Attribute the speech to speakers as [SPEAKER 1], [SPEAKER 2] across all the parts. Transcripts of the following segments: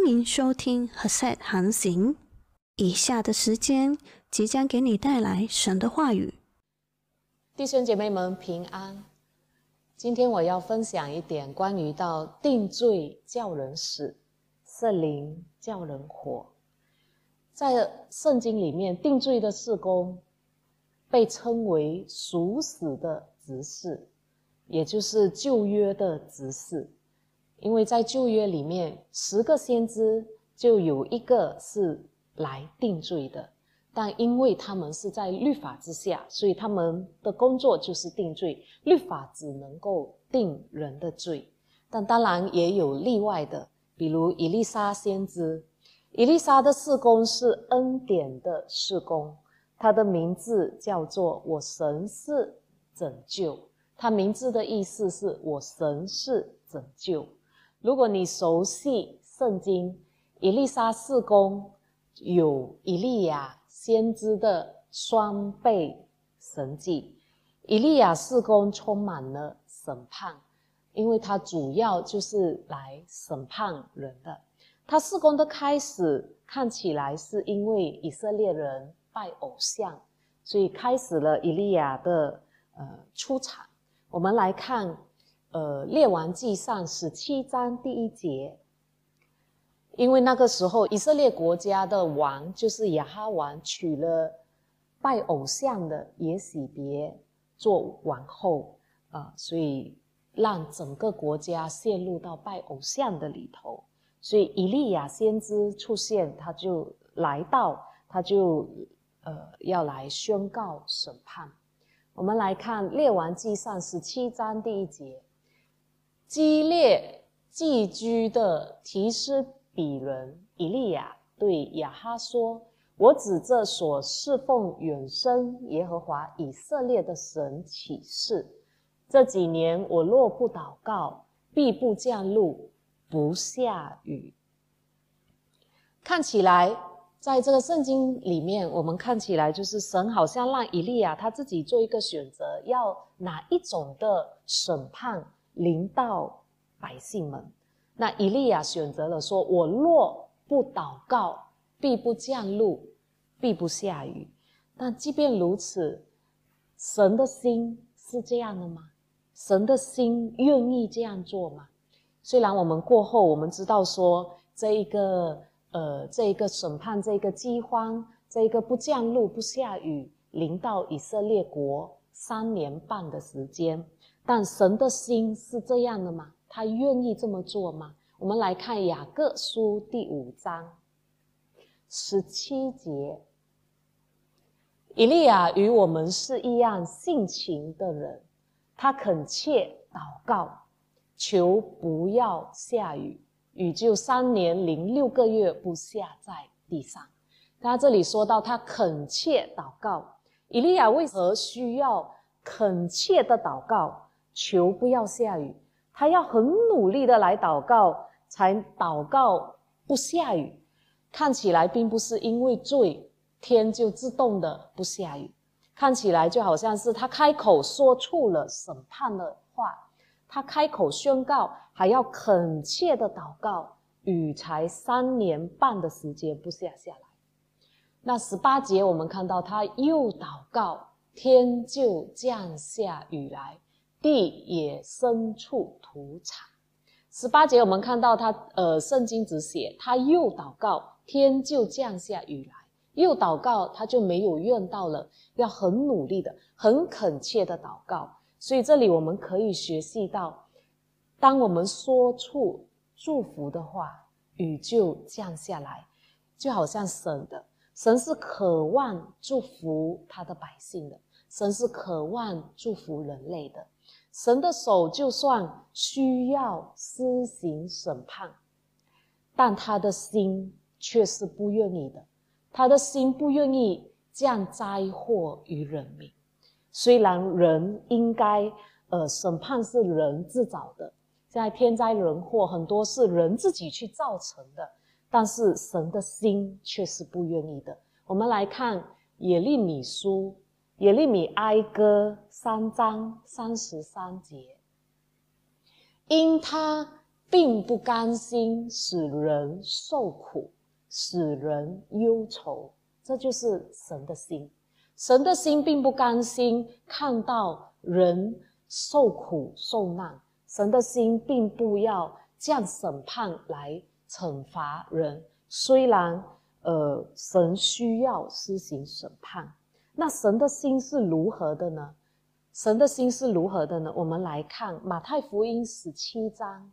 [SPEAKER 1] 欢迎收听《和善航行》。以下的时间即将给你带来神的话语。
[SPEAKER 2] 弟兄姐妹们平安。今天我要分享一点关于到定罪叫人死，圣灵叫人活。在圣经里面，定罪的事工被称为属死的执事，也就是旧约的执事。因为在旧约里面，十个先知就有一个是来定罪的。但因为他们是在律法之下，所以他们的工作就是定罪。律法只能够定人的罪，但当然也有例外的，比如伊丽莎先知。伊丽莎的事工是恩典的事工，她的名字叫做“我神是拯救”。她名字的意思是我神是拯救。如果你熟悉圣经，伊丽莎事工有以利亚。先知的双倍神迹，以利亚事工充满了审判，因为他主要就是来审判人的。他事工的开始看起来是因为以色列人拜偶像，所以开始了以利亚的呃出场。我们来看，呃，列王记上十七章第一节。因为那个时候，以色列国家的王就是亚哈王，娶了拜偶像的耶喜别做王后啊，所以让整个国家陷入到拜偶像的里头。所以以利亚先知出现，他就来到，他就呃要来宣告审判。我们来看列王记上十七章第一节，激烈寄居的提斯。比人以利亚对亚哈说：“我指这所侍奉远生耶和华以色列的神起誓，这几年我若不祷告，必不降露，不下雨。”看起来，在这个圣经里面，我们看起来就是神好像让以利亚他自己做一个选择，要哪一种的审判临到百姓们。那以利亚选择了说：“我若不祷告，必不降露，必不下雨。”但即便如此，神的心是这样的吗？神的心愿意这样做吗？虽然我们过后我们知道说，这一个呃，这一个审判，这一个饥荒，这一个不降露、不下雨，临到以色列国三年半的时间，但神的心是这样的吗？他愿意这么做吗？我们来看雅各书第五章十七节。以利亚与我们是一样性情的人，他恳切祷告，求不要下雨，雨就三年零六个月不下在地上。他这里说到他恳切祷告，以利亚为何需要恳切的祷告，求不要下雨？他要很努力的来祷告，才祷告不下雨。看起来并不是因为罪，天就自动的不下雨。看起来就好像是他开口说出了审判的话，他开口宣告，还要恳切的祷告，雨才三年半的时间不下下来。那十八节我们看到他又祷告，天就降下雨来。地也深处土产。十八节我们看到他，呃，圣经只写他又祷告，天就降下雨来；又祷告，他就没有怨到了，要很努力的、很恳切的祷告。所以这里我们可以学习到，当我们说出祝福的话，雨就降下来，就好像神的神是渴望祝福他的百姓的，神是渴望祝福人类的。神的手就算需要施行审判，但他的心却是不愿意的。他的心不愿意降灾祸于人民。虽然人应该，呃，审判是人自找的，现在天灾人祸很多是人自己去造成的，但是神的心却是不愿意的。我们来看耶利米书。耶利米哀歌三章三十三节，因他并不甘心使人受苦，使人忧愁。这就是神的心。神的心并不甘心看到人受苦受难，神的心并不要降审判来惩罚人。虽然，呃，神需要施行审判，那神的心是如何的呢？神的心是如何的呢？我们来看马太福音十七章，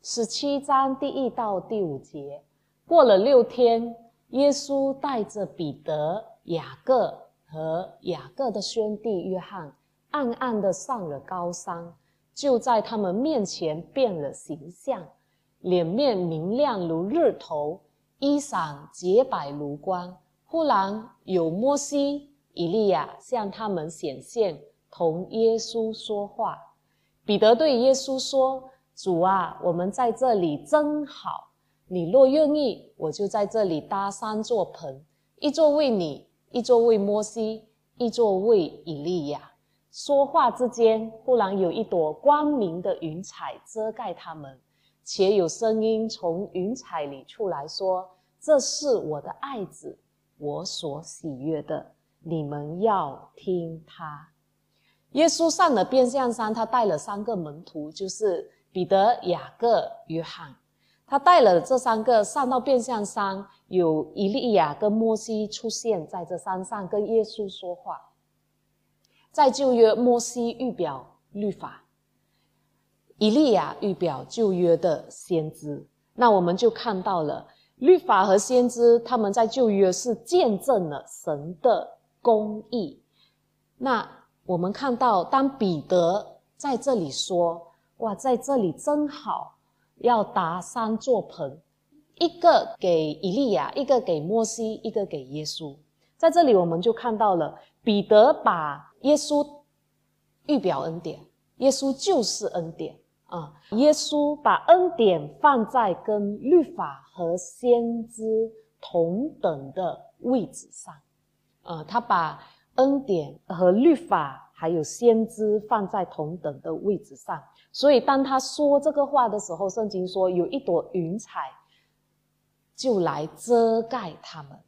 [SPEAKER 2] 十七章第一到第五节。过了六天。耶稣带着彼得、雅各和雅各的兄弟约翰，暗暗的上了高山，就在他们面前变了形象，脸面明亮如日头，衣裳洁白如光。忽然有摩西、以利亚向他们显现，同耶稣说话。彼得对耶稣说：“主啊，我们在这里真好。”你若愿意，我就在这里搭三座棚，一座为你，一座为摩西，一座为以利亚。说话之间，忽然有一朵光明的云彩遮盖他们，且有声音从云彩里出来说：“这是我的爱子，我所喜悦的，你们要听他。”耶稣上了变相山，他带了三个门徒，就是彼得、雅各、约翰。他带了这三个上到变相山，有以利亚跟摩西出现在这山上，跟耶稣说话。在旧约，摩西预表律法，以利亚预表旧约的先知。那我们就看到了律法和先知，他们在旧约是见证了神的公义。那我们看到，当彼得在这里说：“哇，在这里真好。”要搭三座棚，一个给以利亚，一个给摩西，一个给耶稣。在这里，我们就看到了彼得把耶稣预表恩典，耶稣就是恩典啊！耶稣把恩典放在跟律法和先知同等的位置上，啊，他把恩典和律法还有先知放在同等的位置上。所以，当他说这个话的时候，圣经说有一朵云彩就来遮盖他们。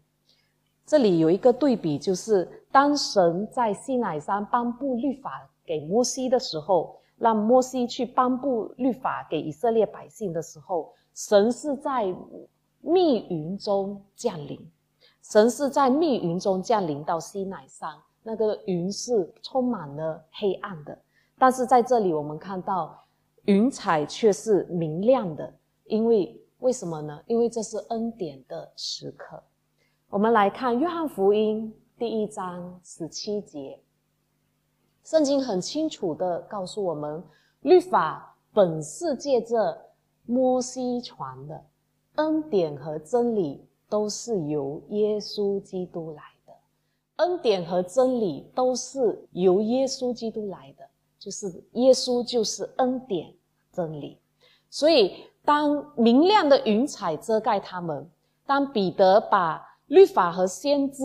[SPEAKER 2] 这里有一个对比，就是当神在西乃山颁布律法给摩西的时候，让摩西去颁布律法给以色列百姓的时候，神是在密云中降临。神是在密云中降临到西乃山，那个云是充满了黑暗的。但是在这里，我们看到云彩却是明亮的，因为为什么呢？因为这是恩典的时刻。我们来看约翰福音第一章十七节，圣经很清楚的告诉我们，律法本是借着摩西传的，恩典和真理都是由耶稣基督来的，恩典和真理都是由耶稣基督来的。就是耶稣就是恩典真理，所以当明亮的云彩遮盖他们，当彼得把律法和先知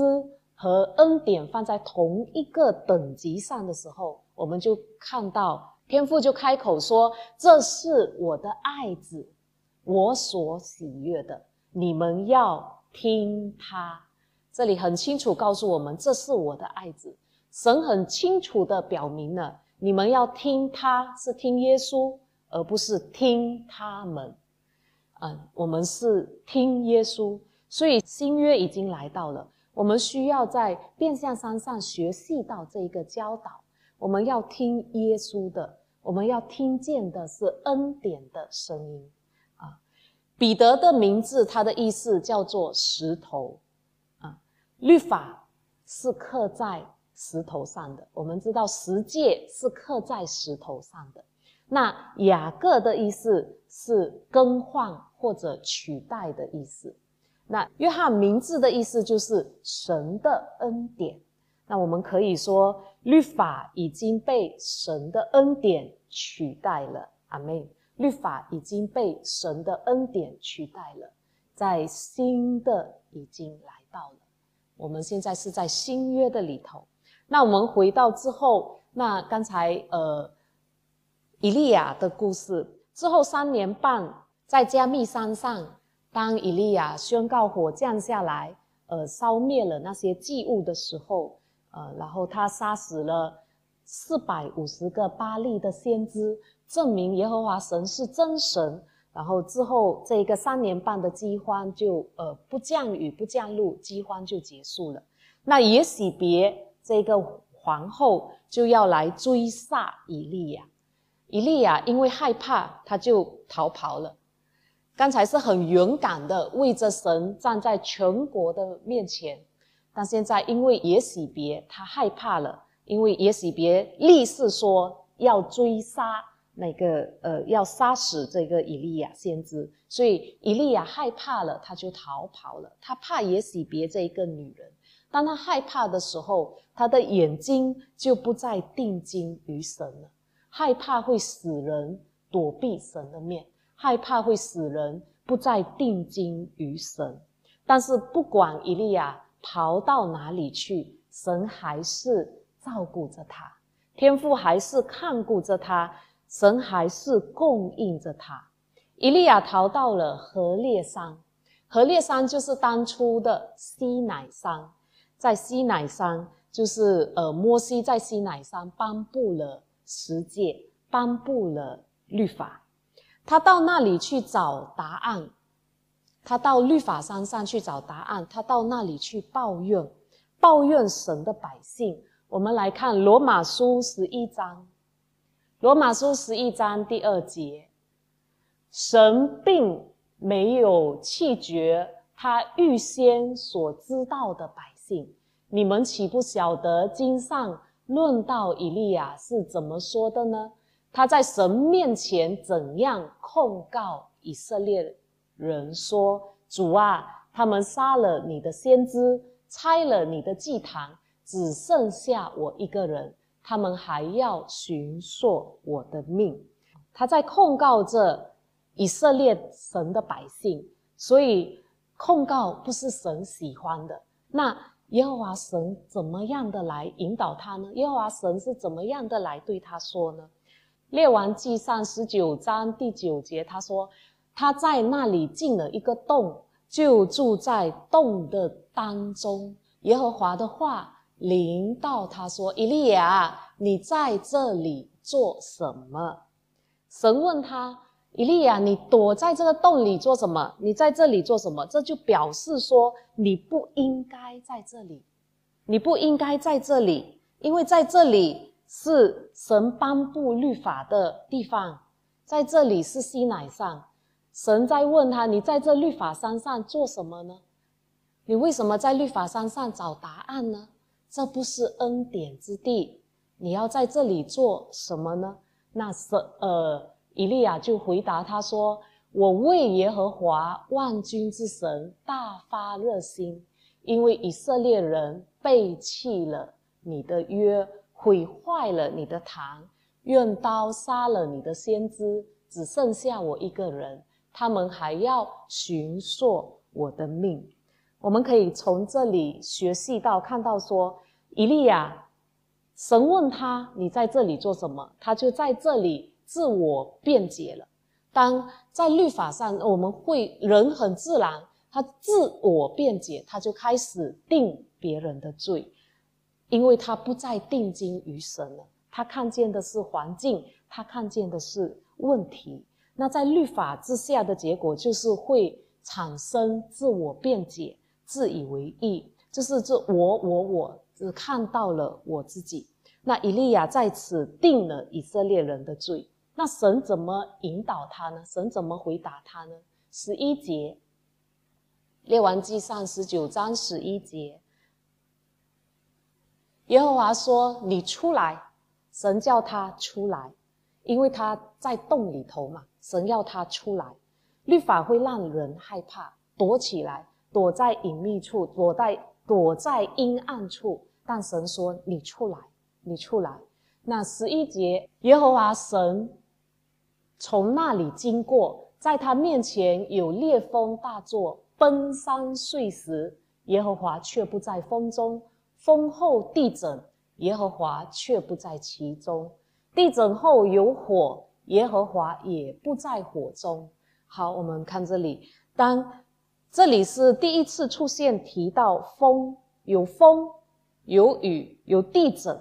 [SPEAKER 2] 和恩典放在同一个等级上的时候，我们就看到天父就开口说：“这是我的爱子，我所喜悦的，你们要听他。”这里很清楚告诉我们，这是我的爱子。神很清楚的表明了。你们要听，他是听耶稣，而不是听他们。嗯，我们是听耶稣，所以新约已经来到了。我们需要在变相山上学习到这一个教导。我们要听耶稣的，我们要听见的是恩典的声音。啊，彼得的名字，他的意思叫做石头。啊，律法是刻在。石头上的，我们知道十诫是刻在石头上的。那雅各的意思是更换或者取代的意思。那约翰名字的意思就是神的恩典。那我们可以说，律法已经被神的恩典取代了。阿门。律法已经被神的恩典取代了，在新的已经来到了。我们现在是在新约的里头。那我们回到之后，那刚才呃，以利亚的故事。之后三年半，在加密山上，当以利亚宣告火降下来，呃，烧灭了那些祭物的时候，呃，然后他杀死了四百五十个巴利的先知，证明耶和华神是真神。然后之后这个三年半的饥荒就呃不降雨不降露，饥荒就结束了。那也许别这个皇后就要来追杀以利亚。以利亚因为害怕，他就逃跑了。刚才是很勇敢的为着神站在全国的面前，但现在因为耶喜别他害怕了，因为耶喜别立誓说要追杀那个呃要杀死这个以利亚先知，所以以利亚害怕了，他就逃跑了。他怕耶喜别这一个女人，当他害怕的时候，他的眼睛就不再定睛于神了。害怕会使人躲避神的面，害怕会使人不再定睛于神。但是不管以利亚逃到哪里去，神还是照顾着他，天父还是看顾着他，神还是供应着他。以利亚逃到了河烈山，河烈山就是当初的西乃山，在西乃山就是呃，摩西在西乃山颁布了。十诫颁布了律法，他到那里去找答案。他到律法山上去找答案，他到那里去抱怨，抱怨神的百姓。我们来看罗马书十一章，罗马书十一章第二节，神并没有弃绝他预先所知道的百姓。你们岂不晓得经上？论到以利亚是怎么说的呢？他在神面前怎样控告以色列人说：“主啊，他们杀了你的先知，拆了你的祭坛，只剩下我一个人，他们还要寻索我的命。”他在控告着以色列神的百姓，所以控告不是神喜欢的。那。耶和华神怎么样的来引导他呢？耶和华神是怎么样的来对他说呢？列王记上十九章第九节，他说他在那里进了一个洞，就住在洞的当中。耶和华的话临到他说：“以利亚，你在这里做什么？”神问他。以利亚，你躲在这个洞里做什么？你在这里做什么？这就表示说你不应该在这里，你不应该在这里，因为在这里是神颁布律法的地方，在这里是西乃上。神在问他：你在这律法山上做什么呢？你为什么在律法山上找答案呢？这不是恩典之地，你要在这里做什么呢？那是呃。以利亚就回答他说：“我为耶和华万军之神大发热心，因为以色列人背弃了你的约，毁坏了你的堂，用刀杀了你的先知，只剩下我一个人，他们还要寻索我的命。”我们可以从这里学习到，看到说，以利亚，神问他：“你在这里做什么？”他就在这里。自我辩解了。当在律法上，我们会人很自然，他自我辩解，他就开始定别人的罪，因为他不再定睛于神了。他看见的是环境，他看见的是问题。那在律法之下的结果，就是会产生自我辩解、自以为意，就是这我我我只看到了我自己。那以利亚在此定了以色列人的罪。那神怎么引导他呢？神怎么回答他呢？十一节，列王记上十九章十一节，耶和华说：“你出来。”神叫他出来，因为他在洞里头嘛。神要他出来，律法会让人害怕，躲起来，躲在隐秘处，躲在躲在阴暗处。但神说：“你出来，你出来。”那十一节，耶和华神。从那里经过，在他面前有烈风大作，崩山碎石。耶和华却不在风中，风后地震，耶和华却不在其中。地震后有火，耶和华也不在火中。好，我们看这里，当这里是第一次出现提到风，有风，有雨，有地震，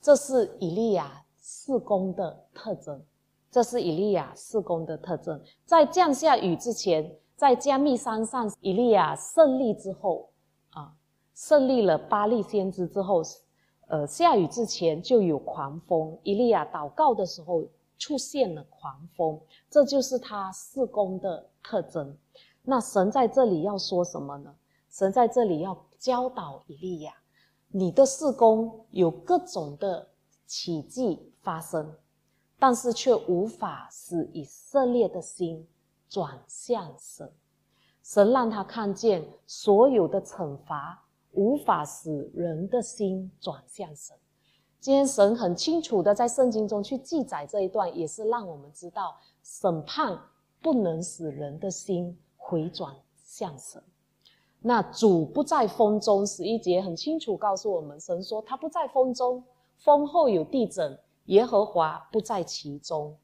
[SPEAKER 2] 这是以利亚四宫的特征。这是以利亚四宫的特征。在降下雨之前，在加密山上，以利亚胜利之后，胜利了巴利先知之后，呃，下雨之前就有狂风。以利亚祷告的时候出现了狂风，这就是他四宫的特征。那神在这里要说什么呢？神在这里要教导以利亚，你的四宫有各种的奇迹发生。但是却无法使以色列的心转向神，神让他看见所有的惩罚无法使人的心转向神。今天神很清楚的在圣经中去记载这一段，也是让我们知道审判不能使人的心回转向神。那主不在风中，十一节很清楚告诉我们，神说他不在风中，风后有地震。耶和华不在其中，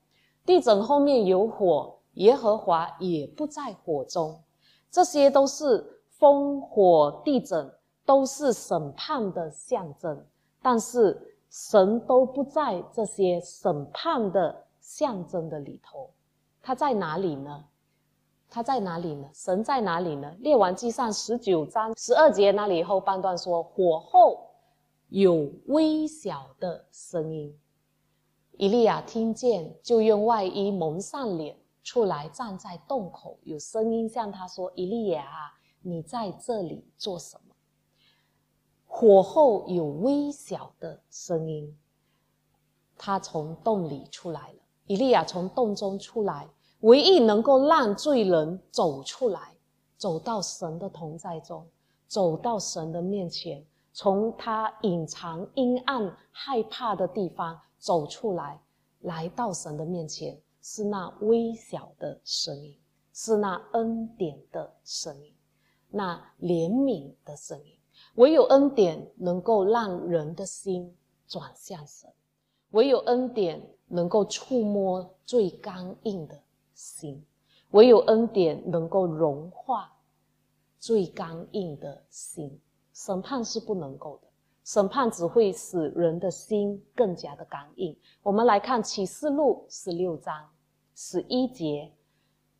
[SPEAKER 2] 地震后面有火，耶和华也不在火中。这些都是风火、地震，都是审判的象征。但是神都不在这些审判的象征的里头，他在哪里呢？他在哪里呢？神在哪里呢？列王记上十九章十二节那里后半段说：火后有微小的声音。以利亚听见，就用外衣蒙上脸，出来站在洞口，有声音向他说：“以利亚，你在这里做什么？”火后有微小的声音，他从洞里出来了。以利亚从洞中出来，唯一能够让罪人走出来，走到神的同在中，走到神的面前，从他隐藏阴暗害怕的地方。走出来，来到神的面前，是那微小的声音，是那恩典的声音，那怜悯的声音。唯有恩典能够让人的心转向神，唯有恩典能够触摸最刚硬的心，唯有恩典能够融化最刚硬的心。审判是不能够的。审判只会使人的心更加的刚硬。我们来看启示录十六章十一节，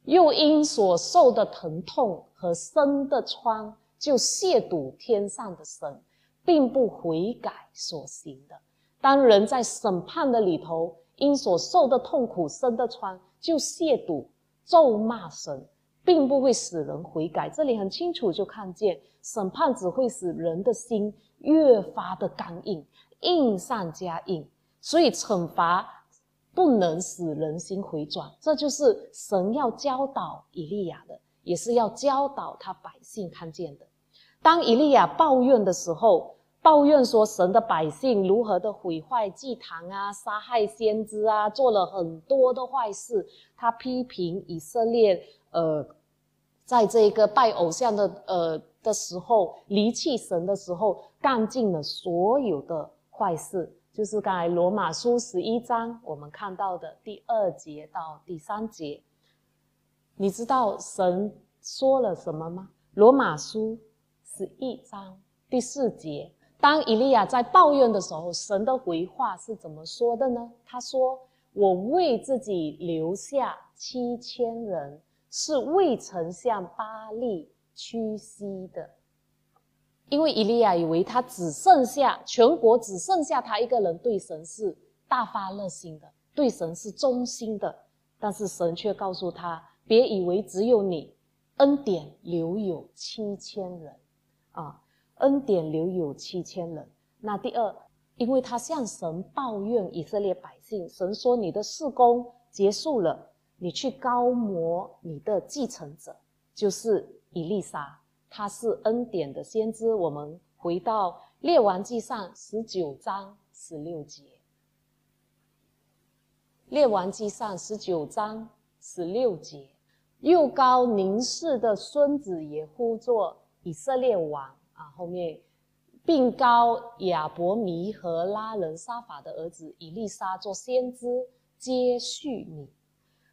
[SPEAKER 2] 又因所受的疼痛和生的疮，就亵渎天上的神，并不悔改所行的。当人在审判的里头，因所受的痛苦生的疮，就亵渎咒骂神，并不会使人悔改。这里很清楚就看见，审判只会使人的心。越发的刚硬，硬上加硬，所以惩罚不能使人心回转。这就是神要教导以利亚的，也是要教导他百姓看见的。当以利亚抱怨的时候，抱怨说神的百姓如何的毁坏祭坛啊，杀害先知啊，做了很多的坏事。他批评以色列，呃，在这个拜偶像的，呃。的时候，离弃神的时候，干尽了所有的坏事，就是刚才罗马书十一章我们看到的第二节到第三节。你知道神说了什么吗？罗马书十一章第四节，当以利亚在抱怨的时候，神的回话是怎么说的呢？他说：“我为自己留下七千人，是未曾向巴利。”屈膝的，因为以利亚以为他只剩下全国只剩下他一个人对神是大发热心的，对神是忠心的，但是神却告诉他：别以为只有你，恩典留有七千人啊，恩典留有七千人。那第二，因为他向神抱怨以色列百姓，神说你的事工结束了，你去高摩你的继承者，就是。以利沙，他是恩典的先知。我们回到列王记上十九章十六节。列王记上十九章十六节，又高宁氏的孙子也呼作以色列王啊。后面，并高亚伯弥和拉人沙法的儿子以利沙做先知，接续你，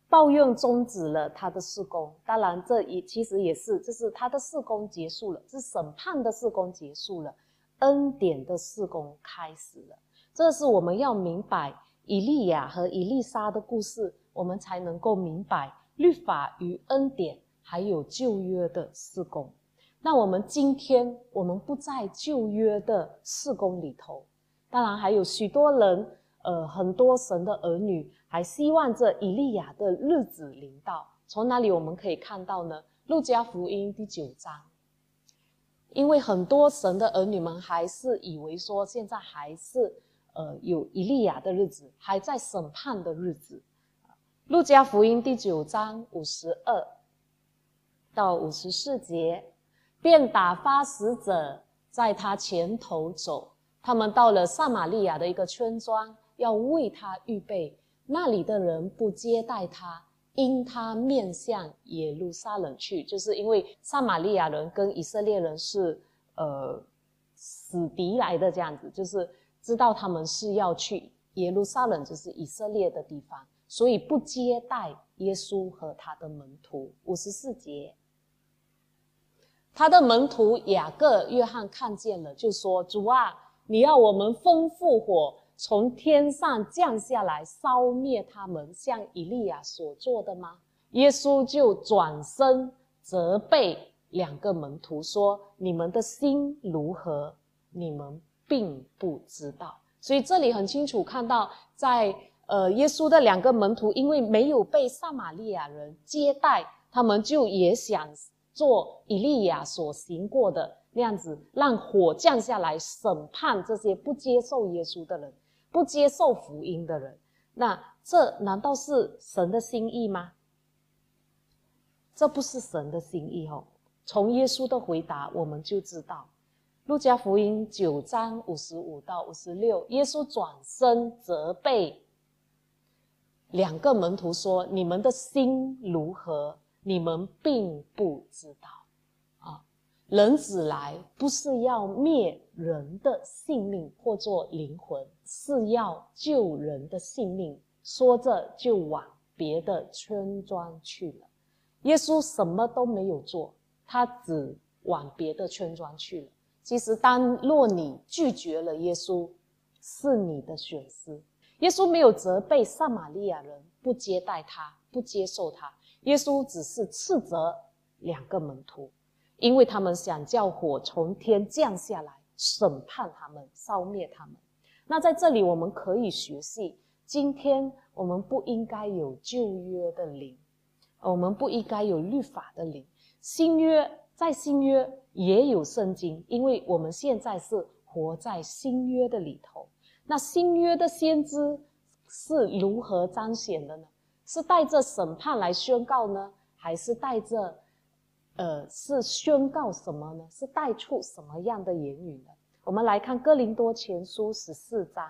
[SPEAKER 2] 抱怨终止了他的事工。当然，这也其实也是，就是他的事工结束了，是审判的事工结束了，恩典的事工开始了。这是我们要明白以利亚和以利沙的故事，我们才能够明白律法与恩典，还有旧约的事工。那我们今天，我们不在旧约的四宫里头，当然还有许多人。呃，很多神的儿女还希望这以利亚的日子临到。从哪里我们可以看到呢？路加福音第九章，因为很多神的儿女们还是以为说，现在还是呃有以利亚的日子，还在审判的日子。路加福音第九章五十二到五十四节，便打发使者在他前头走，他们到了撒玛利亚的一个村庄。要为他预备，那里的人不接待他，因他面向耶路撒冷去，就是因为撒玛利亚人跟以色列人是呃死敌来的，这样子，就是知道他们是要去耶路撒冷，就是以色列的地方，所以不接待耶稣和他的门徒。五十四节，他的门徒雅各、约翰看见了，就说：“主啊，你要我们吩咐火。”从天上降下来烧灭他们，像以利亚所做的吗？耶稣就转身责备两个门徒说：“你们的心如何？你们并不知道。”所以这里很清楚看到，在呃耶稣的两个门徒，因为没有被撒玛利亚人接待，他们就也想做以利亚所行过的那样子，让火降下来审判这些不接受耶稣的人。不接受福音的人，那这难道是神的心意吗？这不是神的心意哦。从耶稣的回答，我们就知道，路加福音九章五十五到五十六，耶稣转身责备两个门徒说：“你们的心如何？你们并不知道。”啊人子来不是要灭人的性命或做灵魂，是要救人的性命。说着就往别的村庄去了。耶稣什么都没有做，他只往别的村庄去了。其实，当若你拒绝了耶稣，是你的损失。耶稣没有责备撒玛利亚人不接待他、不接受他，耶稣只是斥责两个门徒。因为他们想叫火从天降下来审判他们、烧灭他们。那在这里我们可以学习：今天我们不应该有旧约的灵，我们不应该有律法的灵。新约在新约也有圣经，因为我们现在是活在新约的里头。那新约的先知是如何彰显的呢？是带着审判来宣告呢，还是带着？呃，是宣告什么呢？是带出什么样的言语呢？我们来看《哥林多前书》十四章，《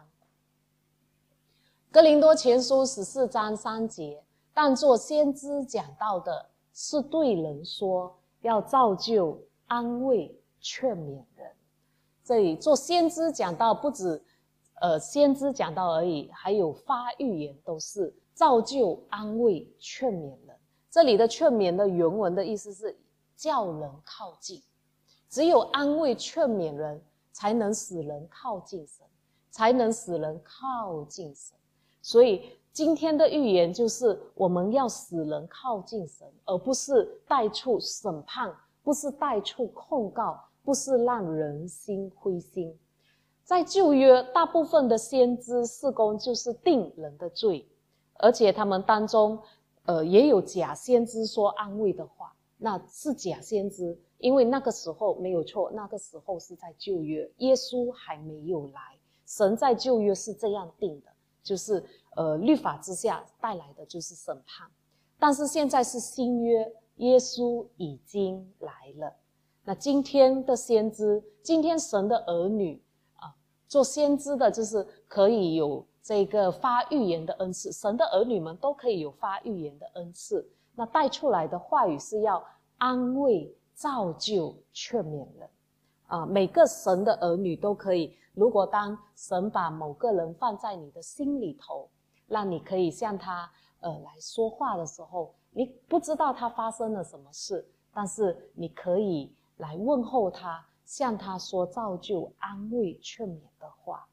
[SPEAKER 2] 哥林多前书》十四章三节，但做先知讲到的是对人说，要造就、安慰、劝勉人。这里做先知讲到不止，呃，先知讲到而已，还有发预言，都是造就、安慰、劝勉人。这里的劝勉的原文的意思是。叫人靠近，只有安慰劝勉人，才能使人靠近神，才能使人靠近神。所以今天的预言就是，我们要使人靠近神，而不是带出审判，不是带出控告，不是让人心灰心。在旧约，大部分的先知事工就是定人的罪，而且他们当中，呃，也有假先知说安慰的话。那是假先知，因为那个时候没有错，那个时候是在旧约，耶稣还没有来。神在旧约是这样定的，就是呃律法之下带来的就是审判。但是现在是新约，耶稣已经来了。那今天的先知，今天神的儿女啊，做先知的就是可以有这个发预言的恩赐，神的儿女们都可以有发预言的恩赐。那带出来的话语是要安慰、造就、劝勉人，啊，每个神的儿女都可以。如果当神把某个人放在你的心里头，让你可以向他呃来说话的时候，你不知道他发生了什么事，但是你可以来问候他，向他说造就、安慰、劝勉的话。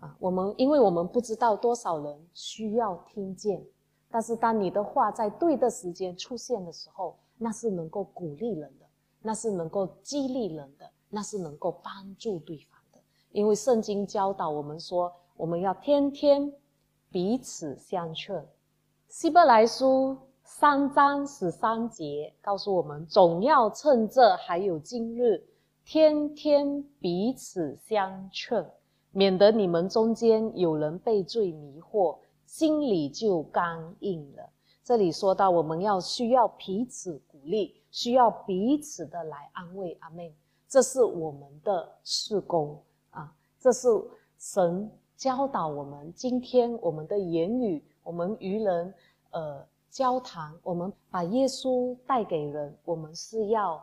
[SPEAKER 2] 啊，我们因为我们不知道多少人需要听见，但是当你的话在对的时间出现的时候，那是能够鼓励人的，那是能够激励人的，那是能够帮助对方的。因为圣经教导我们说，我们要天天彼此相劝。希伯来书三章十三节告诉我们，总要趁这还有今日，天天彼此相劝。免得你们中间有人被罪迷惑，心里就刚硬了。这里说到，我们要需要彼此鼓励，需要彼此的来安慰。阿妹，这是我们的事工啊，这是神教导我们。今天我们的言语，我们与人呃交谈，我们把耶稣带给人，我们是要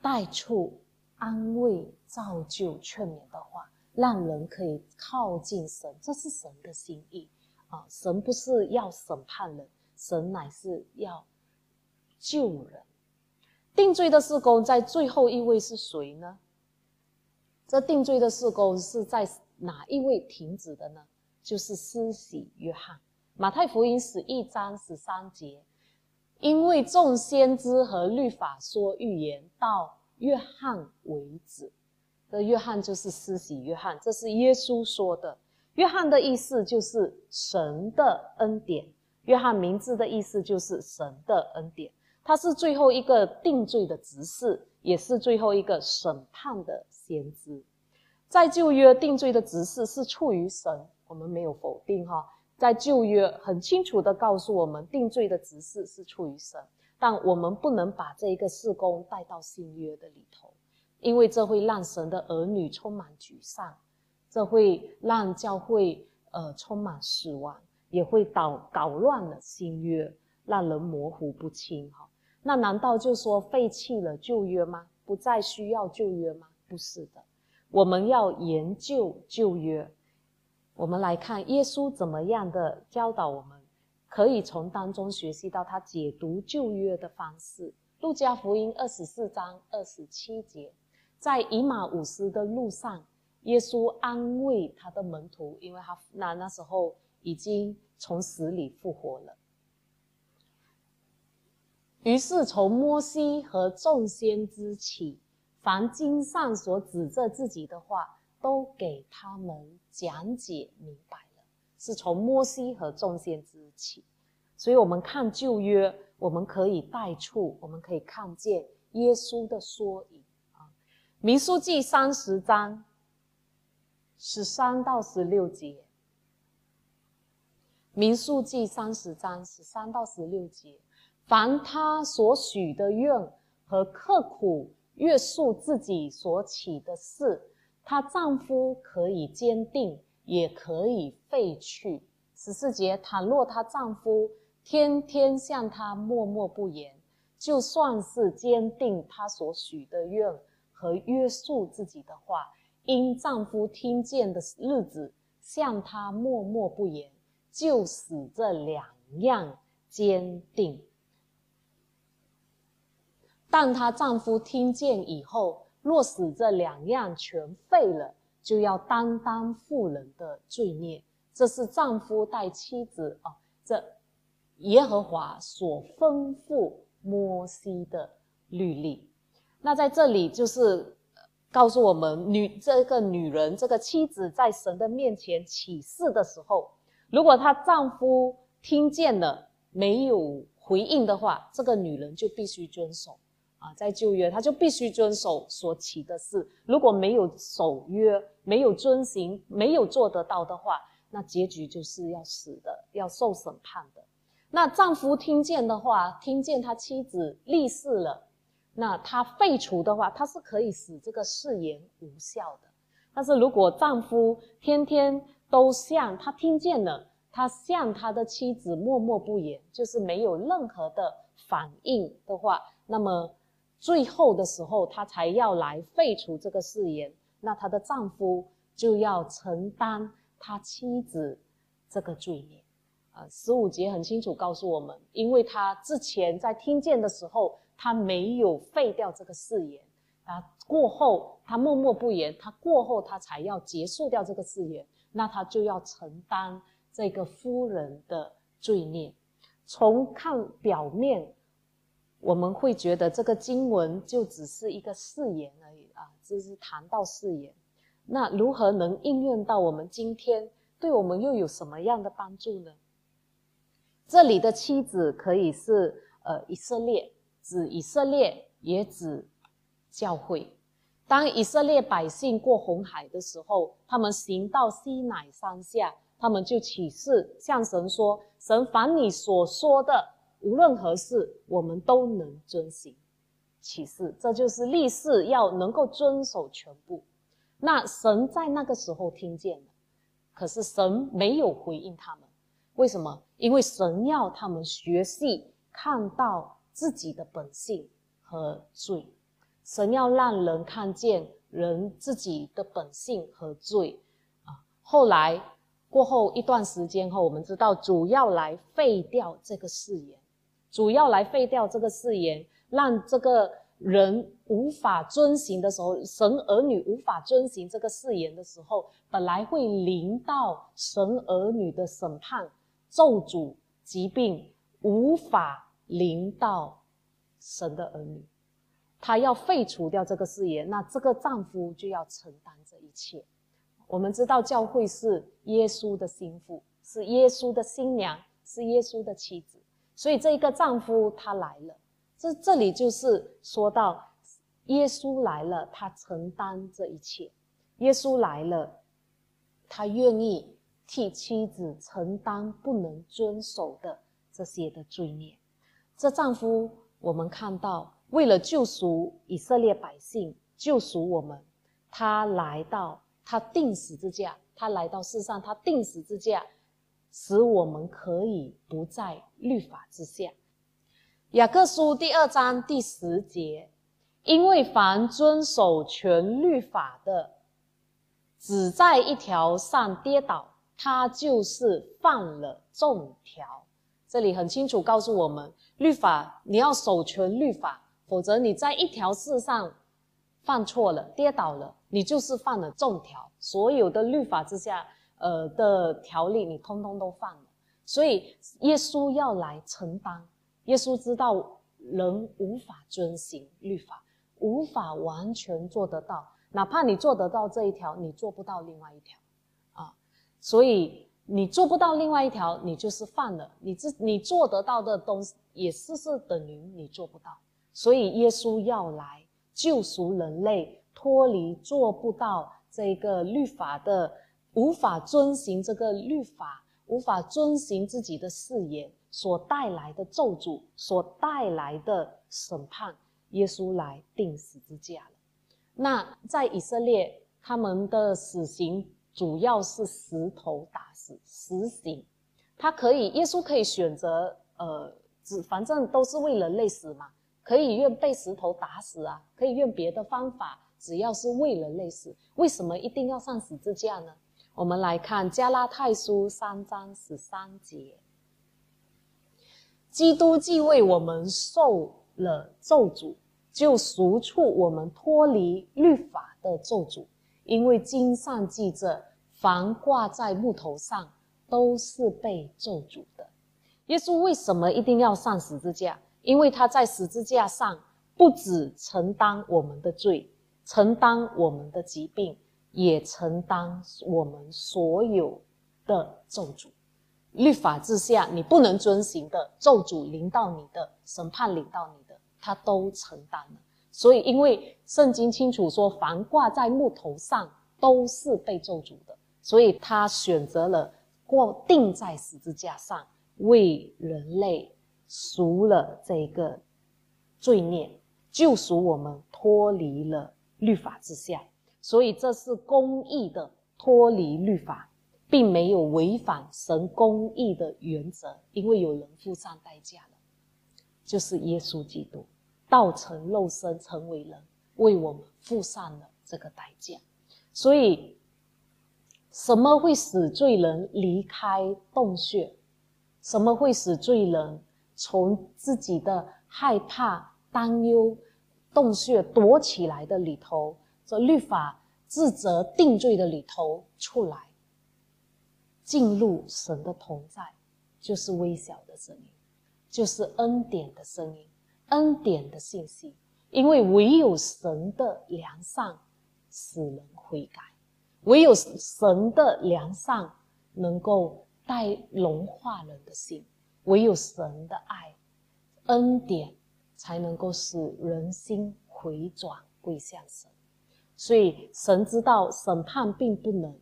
[SPEAKER 2] 带出安慰、造就、劝勉的话。让人可以靠近神，这是神的心意啊！神不是要审判人，神乃是要救人。定罪的事工在最后一位是谁呢？这定罪的事工是在哪一位停止的呢？就是施洗约翰。马太福音十一章十三节，因为众先知和律法说预言到约翰为止。的约翰就是施洗约翰，这是耶稣说的。约翰的意思就是神的恩典，约翰名字的意思就是神的恩典。他是最后一个定罪的执事，也是最后一个审判的先知。在旧约定罪的执事是出于神，我们没有否定哈。在旧约很清楚的告诉我们，定罪的执事是出于神，但我们不能把这一个事工带到新约的里头。因为这会让神的儿女充满沮丧，这会让教会呃充满失望，也会捣搞乱了新约，让人模糊不清哈。那难道就说废弃了旧约吗？不再需要旧约吗？不是的，我们要研究旧约。我们来看耶稣怎么样的教导我们，可以从当中学习到他解读旧约的方式。路加福音二十四章二十七节。在以马五斯的路上，耶稣安慰他的门徒，因为他那那时候已经从死里复活了。于是从摩西和众先知起，凡经上所指着自己的话，都给他们讲解明白了。是从摩西和众先知起，所以我们看旧约，我们可以带出，我们可以看见耶稣的缩影。民书记三十章十三到十六节。民书记三十章十三到十六节，凡他所许的愿和刻苦约束自己所起的事，她丈夫可以坚定，也可以废去。十四节，倘若她丈夫天天向她默默不言，就算是坚定她所许的愿。和约束自己的话，因丈夫听见的日子，向她默默不言，就使这两样坚定。但她丈夫听见以后，若使这两样全废了，就要担当妇人的罪孽。这是丈夫带妻子啊，这耶和华所吩咐摩西的律例。那在这里就是告诉我们，女这个女人，这个妻子在神的面前起誓的时候，如果她丈夫听见了没有回应的话，这个女人就必须遵守啊，在旧约她就必须遵守所起的事。如果没有守约，没有遵行，没有做得到的话，那结局就是要死的，要受审判的。那丈夫听见的话，听见他妻子立誓了。那他废除的话，他是可以使这个誓言无效的。但是如果丈夫天天都向他听见了，他向他的妻子默默不言，就是没有任何的反应的话，那么最后的时候他才要来废除这个誓言，那她的丈夫就要承担他妻子这个罪孽。啊，十五节很清楚告诉我们，因为他之前在听见的时候，他没有废掉这个誓言，啊，过后他默默不言，他过后他才要结束掉这个誓言，那他就要承担这个夫人的罪孽。从看表面，我们会觉得这个经文就只是一个誓言而已啊，只是谈到誓言，那如何能应用到我们今天？对我们又有什么样的帮助呢？这里的妻子可以是呃以色列，指以色列，也指教会。当以色列百姓过红海的时候，他们行到西乃山下，他们就起誓向神说：“神凡你所说的，无论何事，我们都能遵行。”起誓，这就是立誓要能够遵守全部。那神在那个时候听见了，可是神没有回应他们。为什么？因为神要他们学习看到自己的本性和罪，神要让人看见人自己的本性和罪啊。后来过后一段时间后，我们知道主要来废掉这个誓言，主要来废掉这个誓言，让这个人无法遵行的时候，神儿女无法遵行这个誓言的时候，本来会临到神儿女的审判。咒诅疾病无法临到神的儿女，他要废除掉这个誓言，那这个丈夫就要承担这一切。我们知道教会是耶稣的心腹，是耶稣的新娘，是耶稣的妻子，所以这一个丈夫他来了，这这里就是说到耶稣来了，他承担这一切。耶稣来了，他愿意。替妻子承担不能遵守的这些的罪孽，这丈夫我们看到，为了救赎以色列百姓，救赎我们，他来到，他定死之架，他来到世上，他定死之架，使我们可以不在律法之下。雅各书第二章第十节，因为凡遵守全律法的，只在一条上跌倒。他就是犯了众条，这里很清楚告诉我们，律法你要守全律法，否则你在一条事上犯错了、跌倒了，你就是犯了众条。所有的律法之下，呃的条例你通通都犯了。所以耶稣要来承担。耶稣知道人无法遵行律法，无法完全做得到，哪怕你做得到这一条，你做不到另外一条。啊所以你做不到另外一条，你就是犯了。你自你做得到的东西，也是是等于你做不到。所以耶稣要来救赎人类，脱离做不到这个律法的，无法遵行这个律法，无法遵行自己的誓言所带来的咒诅，所带来的审判。耶稣来定十字架了。那在以色列，他们的死刑。主要是石头打死，死刑。他可以，耶稣可以选择，呃，只反正都是为人类死嘛，可以用被石头打死啊，可以用别的方法，只要是为人类死，为什么一定要上十字架呢？我们来看加拉太书三章十三节，基督既为我们受了咒诅，就赎出我们脱离律法的咒诅。因为经上记着，凡挂在木头上，都是被咒诅的。耶稣为什么一定要上十字架？因为他在十字架上不止承担我们的罪，承担我们的疾病，也承担我们所有的咒诅。律法之下你不能遵行的咒诅临到你的审判临到你的，他都承担了。所以，因为圣经清楚说，凡挂在木头上都是被咒诅的，所以他选择了挂钉在十字架上，为人类赎了这个罪孽，救赎我们脱离了律法之下。所以这是公义的脱离律法，并没有违反神公义的原则，因为有人付上代价了，就是耶稣基督。道成肉身，成为人，为我们付上了这个代价。所以，什么会使罪人离开洞穴？什么会使罪人从自己的害怕、担忧、洞穴躲起来的里头，这律法自责定罪的里头出来，进入神的同在，就是微小的声音，就是恩典的声音，恩典的信息。因为唯有神的良善使人悔改。唯有神的良善能够带融化人的心，唯有神的爱、恩典才能够使人心回转归向神。所以神知道审判并不能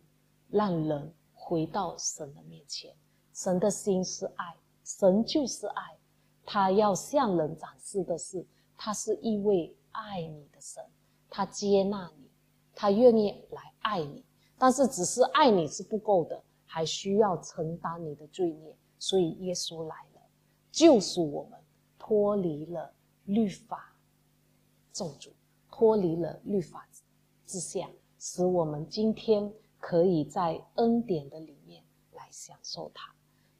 [SPEAKER 2] 让人回到神的面前。神的心是爱，神就是爱，他要向人展示的是，他是一位爱你的神，他接纳你，他愿意来爱你。但是只是爱你是不够的，还需要承担你的罪孽。所以耶稣来了，救赎我们，脱离了律法咒诅，脱离了律法之下，使我们今天可以在恩典的里面来享受它。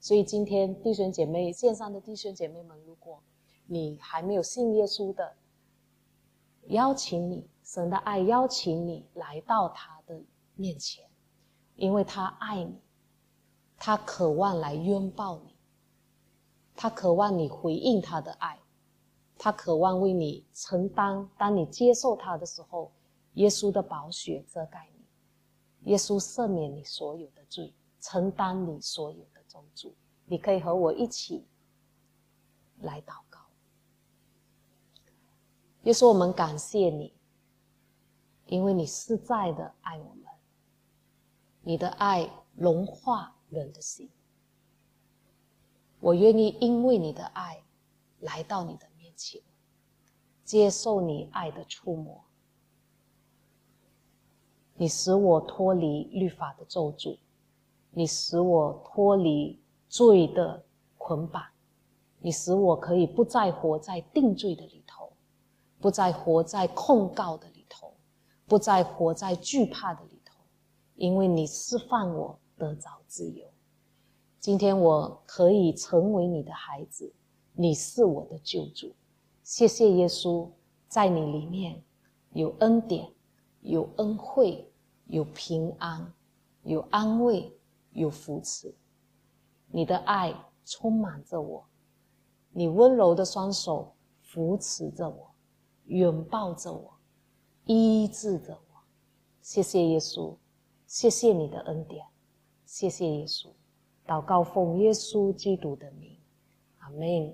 [SPEAKER 2] 所以今天弟兄姐妹线上的弟兄姐妹们，如果你还没有信耶稣的，邀请你，神的爱邀请你来到他的。面前，因为他爱你，他渴望来拥抱你，他渴望你回应他的爱，他渴望为你承担。当你接受他的时候，耶稣的宝血遮盖你，耶稣赦免你所有的罪，承担你所有的咒诅。你可以和我一起来祷告。耶稣，我们感谢你，因为你实在的爱我们。你的爱融化人的心，我愿意因为你的爱来到你的面前，接受你爱的触摸。你使我脱离律法的咒诅，你使我脱离罪的捆绑，你使我可以不再活在定罪的里头，不再活在控告的里头，不再活在惧怕的里。因为你释放我得着自由，今天我可以成为你的孩子，你是我的救主。谢谢耶稣，在你里面有恩典，有恩惠，有平安，有安慰，有扶持。你的爱充满着我，你温柔的双手扶持着我，拥抱着我，医治着我。谢谢耶稣。谢谢你的恩典，谢谢耶稣，祷告奉耶稣基督的名，阿门。